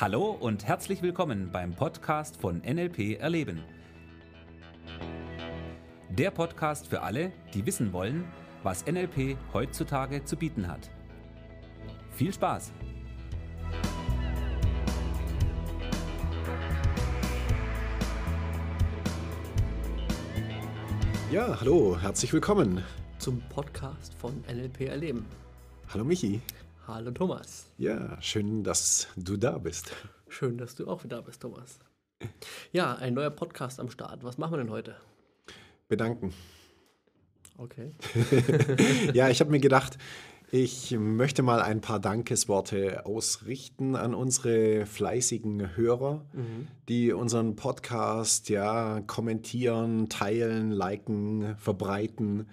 Hallo und herzlich willkommen beim Podcast von NLP Erleben. Der Podcast für alle, die wissen wollen, was NLP heutzutage zu bieten hat. Viel Spaß! Ja, hallo, herzlich willkommen. zum Podcast von NLP Erleben. Hallo Michi. Hallo Thomas. Ja, schön, dass du da bist. Schön, dass du auch da bist, Thomas. Ja, ein neuer Podcast am Start. Was machen wir denn heute? Bedanken. Okay. Ja, ich habe mir gedacht, ich möchte mal ein paar Dankesworte ausrichten an unsere fleißigen Hörer, die unseren Podcast ja kommentieren, teilen, liken, verbreiten.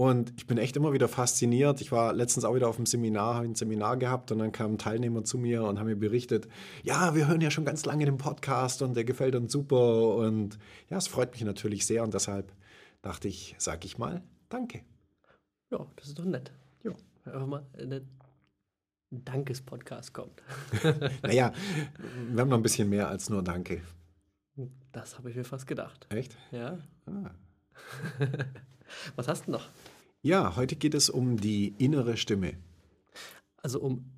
Und ich bin echt immer wieder fasziniert. Ich war letztens auch wieder auf einem Seminar, habe ein Seminar gehabt und dann kamen Teilnehmer zu mir und haben mir berichtet, ja, wir hören ja schon ganz lange den Podcast und der gefällt uns super. Und ja, es freut mich natürlich sehr und deshalb dachte ich, sag ich mal, danke. Ja, das ist doch nett. Ja. Einfach mal ein Dankes-Podcast kommt. Naja, wir haben noch ein bisschen mehr als nur Danke. Das habe ich mir fast gedacht. Echt? Ja. Ah. Was hast du noch? Ja, heute geht es um die innere Stimme. Also um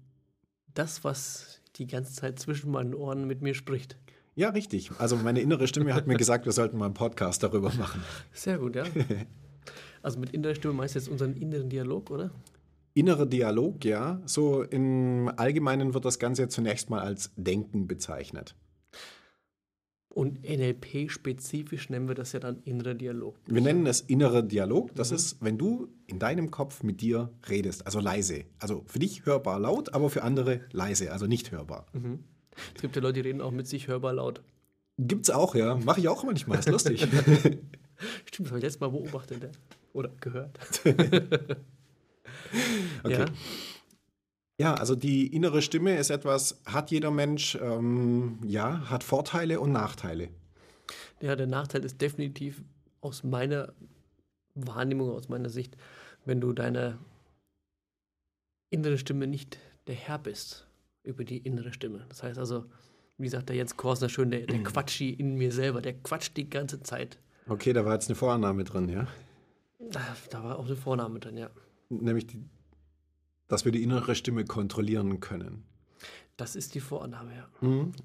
das, was die ganze Zeit zwischen meinen Ohren mit mir spricht. Ja, richtig. Also meine innere Stimme hat mir gesagt, wir sollten mal einen Podcast darüber machen. Sehr gut, ja. Also mit innerer Stimme meinst du jetzt unseren inneren Dialog, oder? Innerer Dialog, ja. So im Allgemeinen wird das Ganze zunächst mal als Denken bezeichnet. Und NLP-spezifisch nennen wir das ja dann innerer Dialog. Wir nennen es innerer Dialog. Das ist, wenn du in deinem Kopf mit dir redest, also leise. Also für dich hörbar laut, aber für andere leise, also nicht hörbar. Es gibt ja Leute, die reden auch mit sich hörbar laut. Gibt's auch, ja. Mache ich auch manchmal, ist lustig. Stimmt, das habe ich letztes Mal beobachtet oder gehört. Okay. Ja. Ja, also die innere Stimme ist etwas, hat jeder Mensch, ähm, ja, hat Vorteile und Nachteile. ja, der Nachteil ist definitiv aus meiner Wahrnehmung, aus meiner Sicht, wenn du deine innere Stimme nicht der Herr bist über die innere Stimme. Das heißt also, wie sagt der Jens Korsner schön, der, der Quatschi in mir selber, der quatscht die ganze Zeit. Okay, da war jetzt eine Vorannahme drin, ja. Da, da war auch eine Vorname drin, ja. Nämlich, die, dass wir die innere Stimme kontrollieren können. Das ist die Vorannahme, ja.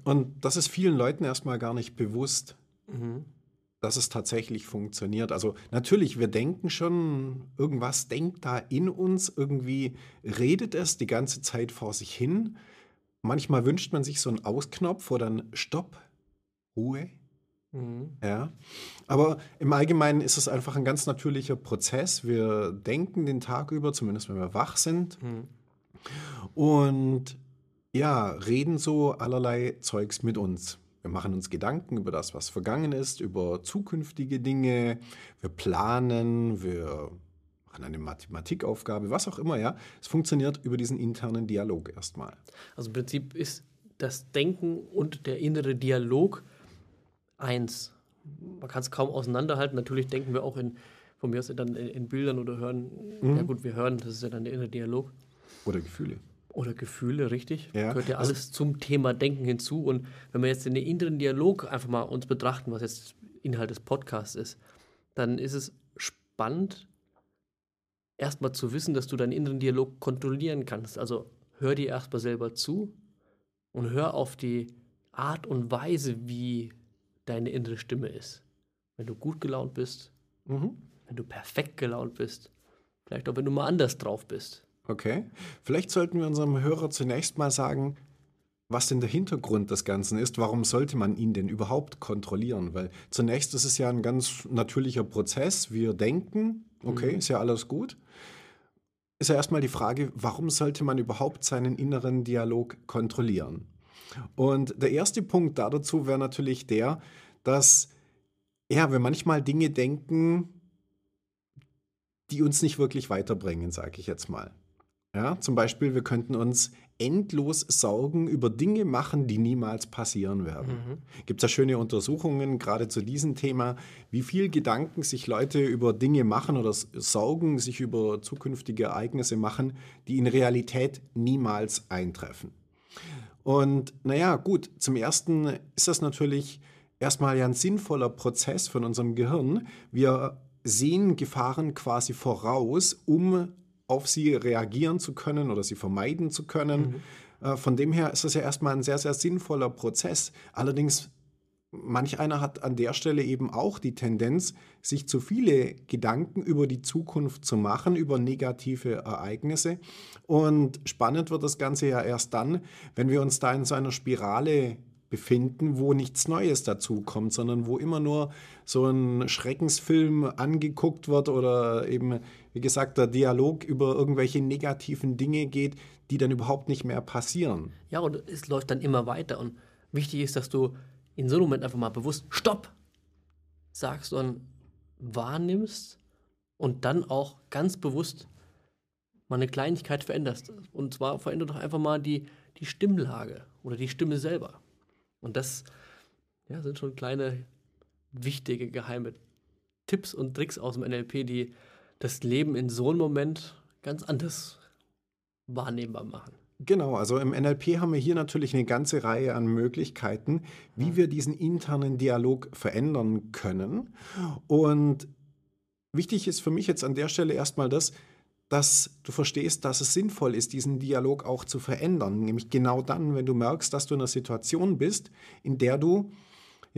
Und das ist vielen Leuten erstmal gar nicht bewusst, Mhm. dass es tatsächlich funktioniert. Also natürlich, wir denken schon, irgendwas denkt da in uns, irgendwie redet es die ganze Zeit vor sich hin. Manchmal wünscht man sich so einen Ausknopf, wo dann Stopp, Ruhe, Mhm. Ja, aber im Allgemeinen ist es einfach ein ganz natürlicher Prozess. Wir denken den Tag über, zumindest wenn wir wach sind, Mhm. und ja, reden so allerlei Zeugs mit uns. Wir machen uns Gedanken über das, was vergangen ist, über zukünftige Dinge. Wir planen, wir machen eine Mathematikaufgabe, was auch immer, ja. Es funktioniert über diesen internen Dialog erstmal. Also im Prinzip ist das Denken und der innere Dialog eins. Man kann es kaum auseinanderhalten. Natürlich denken wir auch in, von mir aus dann in, in Bildern oder hören. Ja gut, wir hören, das ist ja dann der innere Dialog. Oder Gefühle. Oder Gefühle, richtig. Ja, Gehört ja also- alles zum Thema Denken hinzu. Und wenn wir jetzt den inneren Dialog einfach mal uns betrachten, was jetzt Inhalt des Podcasts ist, dann ist es spannend, erstmal zu wissen, dass du deinen inneren Dialog kontrollieren kannst. Also hör dir erstmal selber zu und hör auf die Art und Weise, wie deine innere Stimme ist. Wenn du gut gelaunt bist, Mhm. wenn du perfekt gelaunt bist, vielleicht auch wenn du mal anders drauf bist. Okay. Vielleicht sollten wir unserem Hörer zunächst mal sagen, was denn der Hintergrund des Ganzen ist. Warum sollte man ihn denn überhaupt kontrollieren? Weil zunächst ist es ja ein ganz natürlicher Prozess. Wir denken, okay, ist ja alles gut. Ist ja erstmal die Frage, warum sollte man überhaupt seinen inneren Dialog kontrollieren? Und der erste Punkt da dazu wäre natürlich der, dass ja, wir manchmal Dinge denken, die uns nicht wirklich weiterbringen, sage ich jetzt mal. Ja, zum Beispiel, wir könnten uns endlos Sorgen über Dinge machen, die niemals passieren werden. Gibt es ja schöne Untersuchungen, gerade zu diesem Thema, wie viel Gedanken sich Leute über Dinge machen oder Sorgen sich über zukünftige Ereignisse machen, die in Realität niemals eintreffen. Und naja, gut, zum Ersten ist das natürlich erstmal ja ein sinnvoller Prozess von unserem Gehirn. Wir sehen Gefahren quasi voraus, um auf sie reagieren zu können oder sie vermeiden zu können. Mhm. Von dem her ist das ja erstmal ein sehr, sehr sinnvoller Prozess. Allerdings manch einer hat an der Stelle eben auch die Tendenz, sich zu viele Gedanken über die Zukunft zu machen, über negative Ereignisse. Und spannend wird das Ganze ja erst dann, wenn wir uns da in so einer Spirale befinden, wo nichts Neues dazu kommt, sondern wo immer nur so ein Schreckensfilm angeguckt wird oder eben, wie gesagt, der Dialog über irgendwelche negativen Dinge geht, die dann überhaupt nicht mehr passieren. Ja, und es läuft dann immer weiter. Und wichtig ist, dass du in so einem Moment einfach mal bewusst Stopp sagst und wahrnimmst und dann auch ganz bewusst mal eine Kleinigkeit veränderst. Und zwar verändert doch einfach mal die, die Stimmlage oder die Stimme selber. Und das ja, sind schon kleine, wichtige, geheime Tipps und Tricks aus dem NLP, die das Leben in so einem Moment ganz anders wahrnehmbar machen. Genau, also im NLP haben wir hier natürlich eine ganze Reihe an Möglichkeiten, wie wir diesen internen Dialog verändern können. Und wichtig ist für mich jetzt an der Stelle erstmal das, dass du verstehst, dass es sinnvoll ist, diesen Dialog auch zu verändern. Nämlich genau dann, wenn du merkst, dass du in einer Situation bist, in der du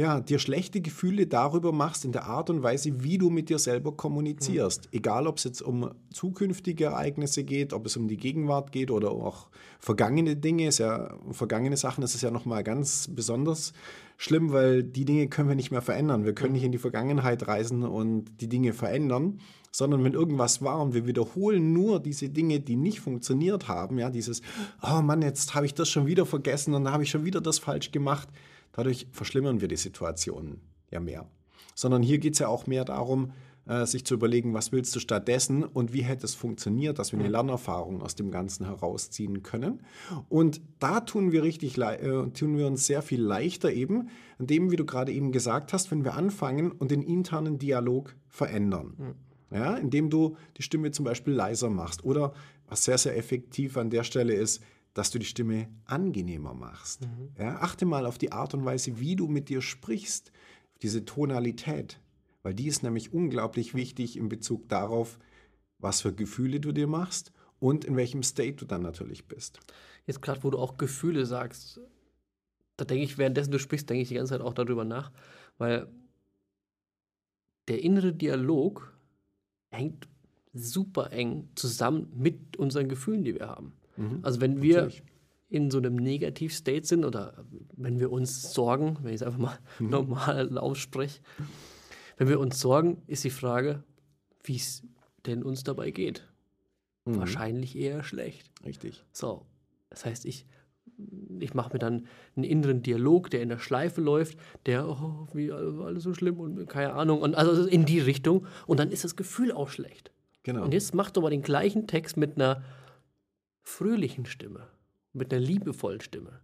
ja, dir schlechte Gefühle darüber machst, in der Art und Weise, wie du mit dir selber kommunizierst. Mhm. Egal, ob es jetzt um zukünftige Ereignisse geht, ob es um die Gegenwart geht oder auch vergangene Dinge. Ist ja, vergangene Sachen ist es ja nochmal ganz besonders schlimm, weil die Dinge können wir nicht mehr verändern. Wir können nicht in die Vergangenheit reisen und die Dinge verändern, sondern wenn irgendwas war und wir wiederholen nur diese Dinge, die nicht funktioniert haben, ja, dieses, oh Mann, jetzt habe ich das schon wieder vergessen und da habe ich schon wieder das falsch gemacht Dadurch verschlimmern wir die Situation ja mehr. Sondern hier geht es ja auch mehr darum, äh, sich zu überlegen, was willst du stattdessen und wie hätte es funktioniert, dass wir eine Lernerfahrung aus dem Ganzen herausziehen können. Und da tun wir richtig, äh, tun wir uns sehr viel leichter eben, indem, wie du gerade eben gesagt hast, wenn wir anfangen und den internen Dialog verändern. Mhm. Ja, indem du die Stimme zum Beispiel leiser machst oder was sehr, sehr effektiv an der Stelle ist, dass du die Stimme angenehmer machst. Mhm. Ja, achte mal auf die Art und Weise, wie du mit dir sprichst, diese Tonalität, weil die ist nämlich unglaublich wichtig in Bezug darauf, was für Gefühle du dir machst und in welchem State du dann natürlich bist. Jetzt gerade, wo du auch Gefühle sagst, da denke ich, währenddessen du sprichst, denke ich die ganze Zeit auch darüber nach, weil der innere Dialog hängt super eng zusammen mit unseren Gefühlen, die wir haben. Mhm. Also wenn wir Natürlich. in so einem Negativ-State sind oder wenn wir uns sorgen, wenn ich es einfach mal mhm. normal ausspreche, wenn wir uns sorgen, ist die Frage, wie es denn uns dabei geht. Mhm. Wahrscheinlich eher schlecht. Richtig. So, das heißt, ich, ich mache mir dann einen inneren Dialog, der in der Schleife läuft, der, oh, wie alles so schlimm und keine Ahnung, und also in die Richtung. Und dann ist das Gefühl auch schlecht. Genau. Und jetzt machst du aber den gleichen Text mit einer fröhlichen Stimme, mit einer liebevollen Stimme.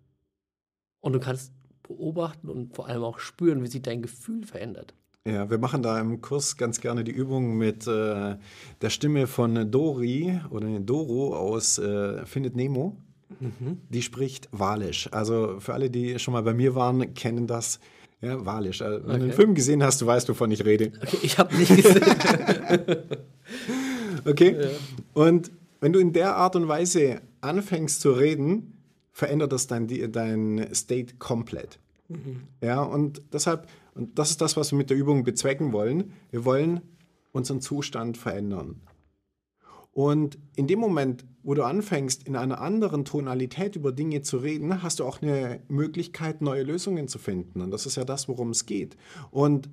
Und du kannst beobachten und vor allem auch spüren, wie sich dein Gefühl verändert. Ja, wir machen da im Kurs ganz gerne die Übung mit äh, der Stimme von Dori oder Doro aus äh, Findet Nemo. Mhm. Die spricht Walisch. Also für alle, die schon mal bei mir waren, kennen das. Ja, Walisch. Also, wenn okay. du den Film gesehen hast, du weißt, wovon ich rede. Okay, ich habe nicht gesehen. okay. Ja. Und wenn du in der Art und Weise anfängst zu reden, verändert das dein, dein State komplett. Mhm. Ja, und deshalb, und das ist das, was wir mit der Übung bezwecken wollen. Wir wollen unseren Zustand verändern. Und in dem Moment, wo du anfängst, in einer anderen Tonalität über Dinge zu reden, hast du auch eine Möglichkeit, neue Lösungen zu finden. Und das ist ja das, worum es geht. Und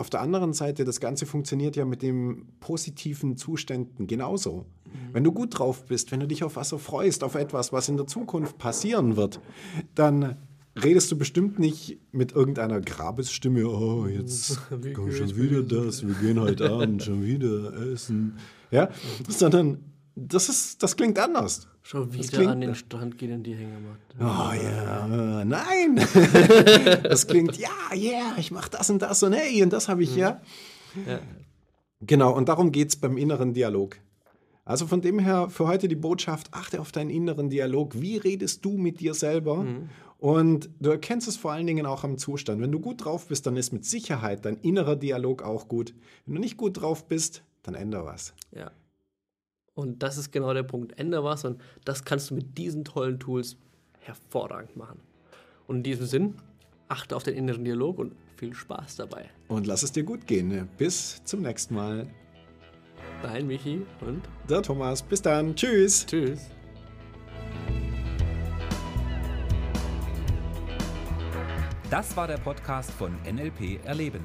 auf der anderen Seite, das Ganze funktioniert ja mit den positiven Zuständen genauso. Mhm. Wenn du gut drauf bist, wenn du dich auf was freust, auf etwas, was in der Zukunft passieren wird, dann redest du bestimmt nicht mit irgendeiner Grabesstimme, oh, jetzt kommt schon wieder das, wir gehen heute Abend schon wieder essen. Ja, sondern das, ist, das klingt anders. Schon wieder klingt, an den Strand gehen in die Hängematte. Oh ja, nein. das klingt, ja, yeah, ich mache das und das und hey, und das habe ich ja. ja. Genau, und darum geht es beim inneren Dialog. Also von dem her für heute die Botschaft, achte auf deinen inneren Dialog. Wie redest du mit dir selber? Mhm. Und du erkennst es vor allen Dingen auch am Zustand. Wenn du gut drauf bist, dann ist mit Sicherheit dein innerer Dialog auch gut. Wenn du nicht gut drauf bist, dann ändere was. Ja. Und das ist genau der Punkt. Ändere was und das kannst du mit diesen tollen Tools hervorragend machen. Und in diesem Sinn, achte auf den inneren Dialog und viel Spaß dabei. Und lass es dir gut gehen. Bis zum nächsten Mal. Dein Michi und der Thomas. Bis dann. Tschüss. Tschüss. Das war der Podcast von NLP Erleben.